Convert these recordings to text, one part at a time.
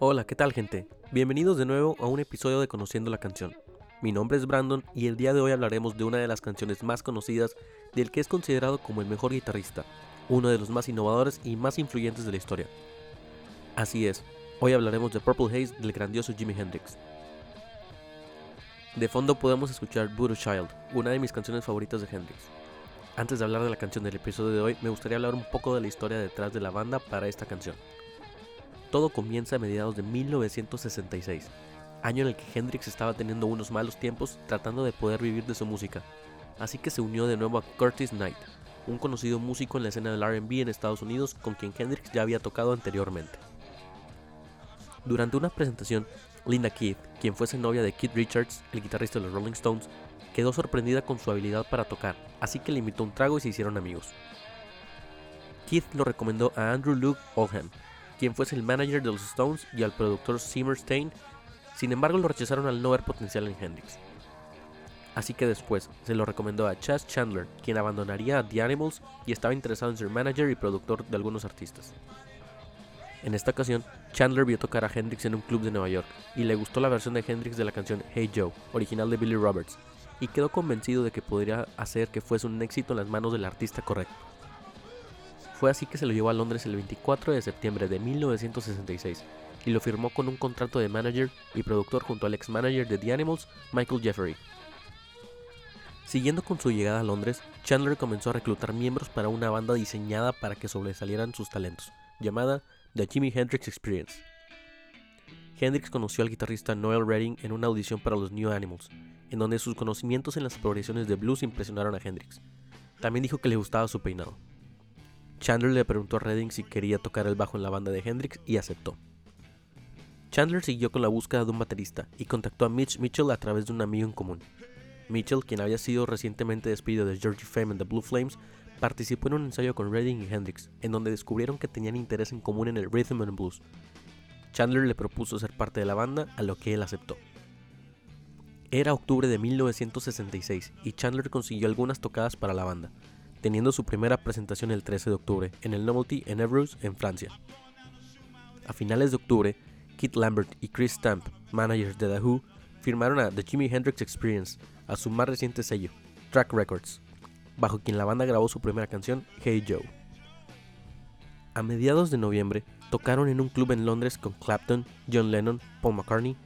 Hola, ¿qué tal gente? Bienvenidos de nuevo a un episodio de Conociendo la canción. Mi nombre es Brandon y el día de hoy hablaremos de una de las canciones más conocidas del que es considerado como el mejor guitarrista, uno de los más innovadores y más influyentes de la historia. Así es, hoy hablaremos de Purple Haze del grandioso Jimi Hendrix. De fondo podemos escuchar Voodoo Child, una de mis canciones favoritas de Hendrix. Antes de hablar de la canción del episodio de hoy, me gustaría hablar un poco de la historia detrás de la banda para esta canción. Todo comienza a mediados de 1966, año en el que Hendrix estaba teniendo unos malos tiempos tratando de poder vivir de su música, así que se unió de nuevo a Curtis Knight, un conocido músico en la escena del RB en Estados Unidos con quien Hendrix ya había tocado anteriormente. Durante una presentación, Linda Keith, quien fuese novia de Keith Richards, el guitarrista de los Rolling Stones, quedó sorprendida con su habilidad para tocar, así que le invitó un trago y se hicieron amigos. Keith lo recomendó a Andrew Luke Oldham, quien fuese el manager de los Stones, y al productor Seymour Stein, sin embargo lo rechazaron al no ver potencial en Hendrix. Así que después se lo recomendó a Chas Chandler, quien abandonaría a The Animals y estaba interesado en ser manager y productor de algunos artistas. En esta ocasión, Chandler vio tocar a Hendrix en un club de Nueva York y le gustó la versión de Hendrix de la canción Hey Joe, original de Billy Roberts, y quedó convencido de que podría hacer que fuese un éxito en las manos del artista correcto. Fue así que se lo llevó a Londres el 24 de septiembre de 1966 y lo firmó con un contrato de manager y productor junto al ex manager de The Animals, Michael Jeffery. Siguiendo con su llegada a Londres, Chandler comenzó a reclutar miembros para una banda diseñada para que sobresalieran sus talentos, llamada The Jimi Hendrix Experience. Hendrix conoció al guitarrista Noel Redding en una audición para los New Animals, en donde sus conocimientos en las progresiones de blues impresionaron a Hendrix. También dijo que le gustaba su peinado. Chandler le preguntó a Redding si quería tocar el bajo en la banda de Hendrix y aceptó. Chandler siguió con la búsqueda de un baterista y contactó a Mitch Mitchell a través de un amigo en común. Mitchell, quien había sido recientemente despedido de Georgie Fame and the Blue Flames, participó en un ensayo con Redding y Hendrix, en donde descubrieron que tenían interés en común en el rhythm and blues. Chandler le propuso ser parte de la banda, a lo que él aceptó. Era octubre de 1966 y Chandler consiguió algunas tocadas para la banda, teniendo su primera presentación el 13 de octubre en el Novelty en Evreux, en Francia. A finales de octubre, Keith Lambert y Chris Stamp, managers de The Who, firmaron a The Jimi Hendrix Experience, a su más reciente sello, Track Records, bajo quien la banda grabó su primera canción, Hey Joe. A mediados de noviembre, tocaron en un club en Londres con Clapton, John Lennon, Paul McCartney,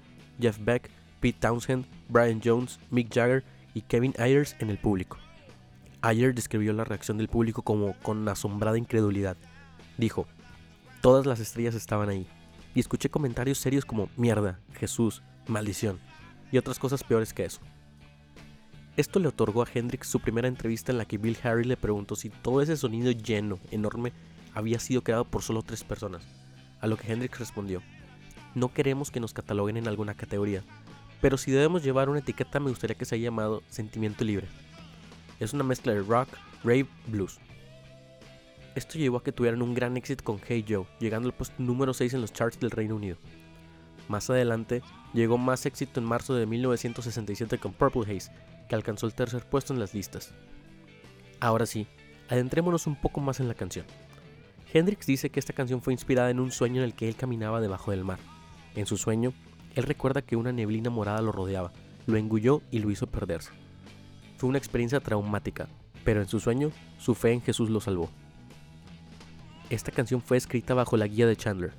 Jeff Beck, Pete Townshend, Brian Jones, Mick Jagger y Kevin Ayers en el público. Ayer describió la reacción del público como con asombrada incredulidad. Dijo, todas las estrellas estaban ahí, y escuché comentarios serios como mierda, Jesús, maldición, y otras cosas peores que eso. Esto le otorgó a Hendrix su primera entrevista en la que Bill Harry le preguntó si todo ese sonido lleno, enorme, había sido creado por solo tres personas, a lo que Hendrix respondió, no queremos que nos cataloguen en alguna categoría, pero si debemos llevar una etiqueta me gustaría que se haya llamado sentimiento libre. Es una mezcla de rock, rave, blues. Esto llevó a que tuvieran un gran éxito con Hey Joe, llegando al puesto número 6 en los charts del Reino Unido. Más adelante, llegó más éxito en marzo de 1967 con Purple Haze, alcanzó el tercer puesto en las listas. Ahora sí, adentrémonos un poco más en la canción. Hendrix dice que esta canción fue inspirada en un sueño en el que él caminaba debajo del mar. En su sueño, él recuerda que una neblina morada lo rodeaba, lo engulló y lo hizo perderse. Fue una experiencia traumática, pero en su sueño, su fe en Jesús lo salvó. Esta canción fue escrita bajo la guía de Chandler.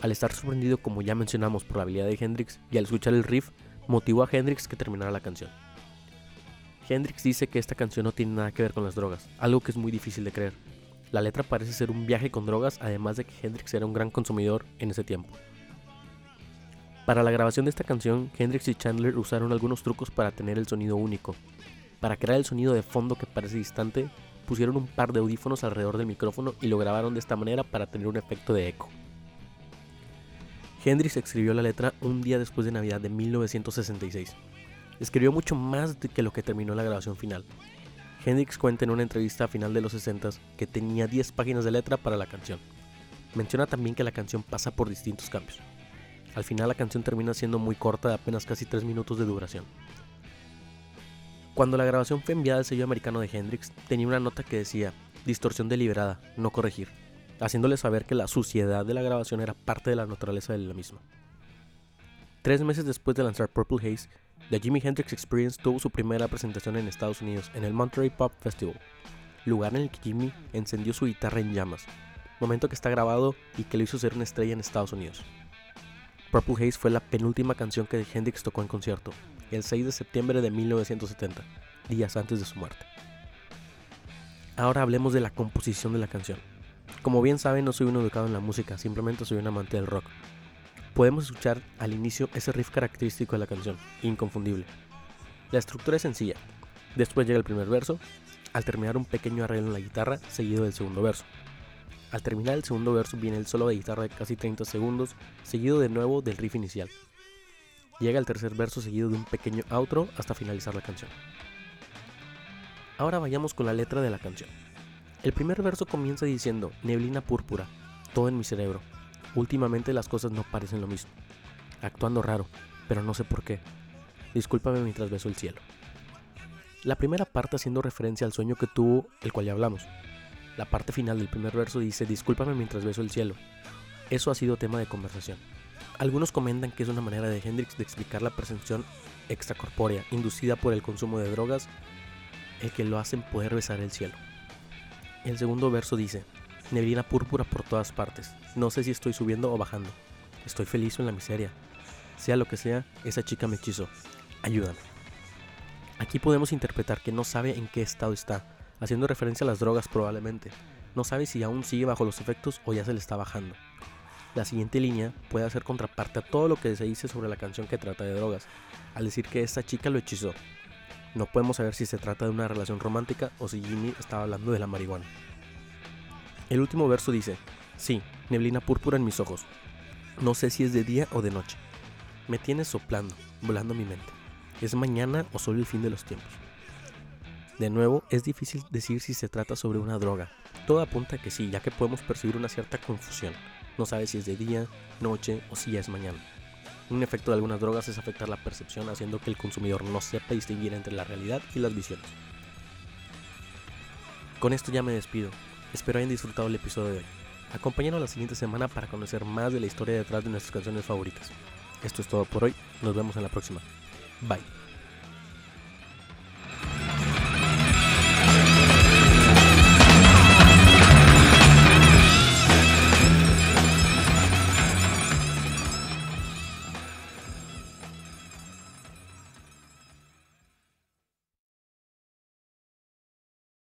Al estar sorprendido, como ya mencionamos, por la habilidad de Hendrix y al escuchar el riff, motivó a Hendrix que terminara la canción. Hendrix dice que esta canción no tiene nada que ver con las drogas, algo que es muy difícil de creer. La letra parece ser un viaje con drogas, además de que Hendrix era un gran consumidor en ese tiempo. Para la grabación de esta canción, Hendrix y Chandler usaron algunos trucos para tener el sonido único, para crear el sonido de fondo que parece distante, pusieron un par de audífonos alrededor del micrófono y lo grabaron de esta manera para tener un efecto de eco. Hendrix escribió la letra un día después de Navidad de 1966. Escribió mucho más que lo que terminó la grabación final. Hendrix cuenta en una entrevista a final de los 60 que tenía 10 páginas de letra para la canción. Menciona también que la canción pasa por distintos cambios. Al final la canción termina siendo muy corta, de apenas casi 3 minutos de duración. Cuando la grabación fue enviada al sello americano de Hendrix, tenía una nota que decía, distorsión deliberada, no corregir, haciéndole saber que la suciedad de la grabación era parte de la naturaleza de la misma. Tres meses después de lanzar Purple Haze, The Jimi Hendrix Experience tuvo su primera presentación en Estados Unidos en el Monterey Pop Festival, lugar en el que Jimmy encendió su guitarra en llamas, momento que está grabado y que lo hizo ser una estrella en Estados Unidos. Purple Haze fue la penúltima canción que Hendrix tocó en concierto, el 6 de septiembre de 1970, días antes de su muerte. Ahora hablemos de la composición de la canción. Como bien saben, no soy un educado en la música, simplemente soy un amante del rock. Podemos escuchar al inicio ese riff característico de la canción, inconfundible. La estructura es sencilla. Después llega el primer verso, al terminar un pequeño arreglo en la guitarra, seguido del segundo verso. Al terminar el segundo verso viene el solo de guitarra de casi 30 segundos, seguido de nuevo del riff inicial. Llega el tercer verso seguido de un pequeño outro hasta finalizar la canción. Ahora vayamos con la letra de la canción. El primer verso comienza diciendo, neblina púrpura, todo en mi cerebro. Últimamente las cosas no parecen lo mismo. Actuando raro, pero no sé por qué. Discúlpame mientras beso el cielo. La primera parte haciendo referencia al sueño que tuvo, el cual ya hablamos. La parte final del primer verso dice, discúlpame mientras beso el cielo. Eso ha sido tema de conversación. Algunos comentan que es una manera de Hendrix de explicar la percepción extracorpórea inducida por el consumo de drogas, el que lo hacen poder besar el cielo. El segundo verso dice, neblina púrpura por todas partes, no sé si estoy subiendo o bajando, estoy feliz o en la miseria, sea lo que sea, esa chica me hechizó, ayúdame. Aquí podemos interpretar que no sabe en qué estado está, haciendo referencia a las drogas probablemente, no sabe si aún sigue bajo los efectos o ya se le está bajando. La siguiente línea puede hacer contraparte a todo lo que se dice sobre la canción que trata de drogas, al decir que esta chica lo hechizó. No podemos saber si se trata de una relación romántica o si Jimmy estaba hablando de la marihuana. El último verso dice, sí, neblina púrpura en mis ojos. No sé si es de día o de noche. Me tienes soplando, volando mi mente. ¿Es mañana o solo el fin de los tiempos? De nuevo, es difícil decir si se trata sobre una droga. Todo apunta a que sí, ya que podemos percibir una cierta confusión. No sabe si es de día, noche o si ya es mañana. Un efecto de algunas drogas es afectar la percepción haciendo que el consumidor no sepa distinguir entre la realidad y las visiones. Con esto ya me despido. Espero hayan disfrutado el episodio de hoy. Acompáñanos la siguiente semana para conocer más de la historia detrás de nuestras canciones favoritas. Esto es todo por hoy. Nos vemos en la próxima. Bye.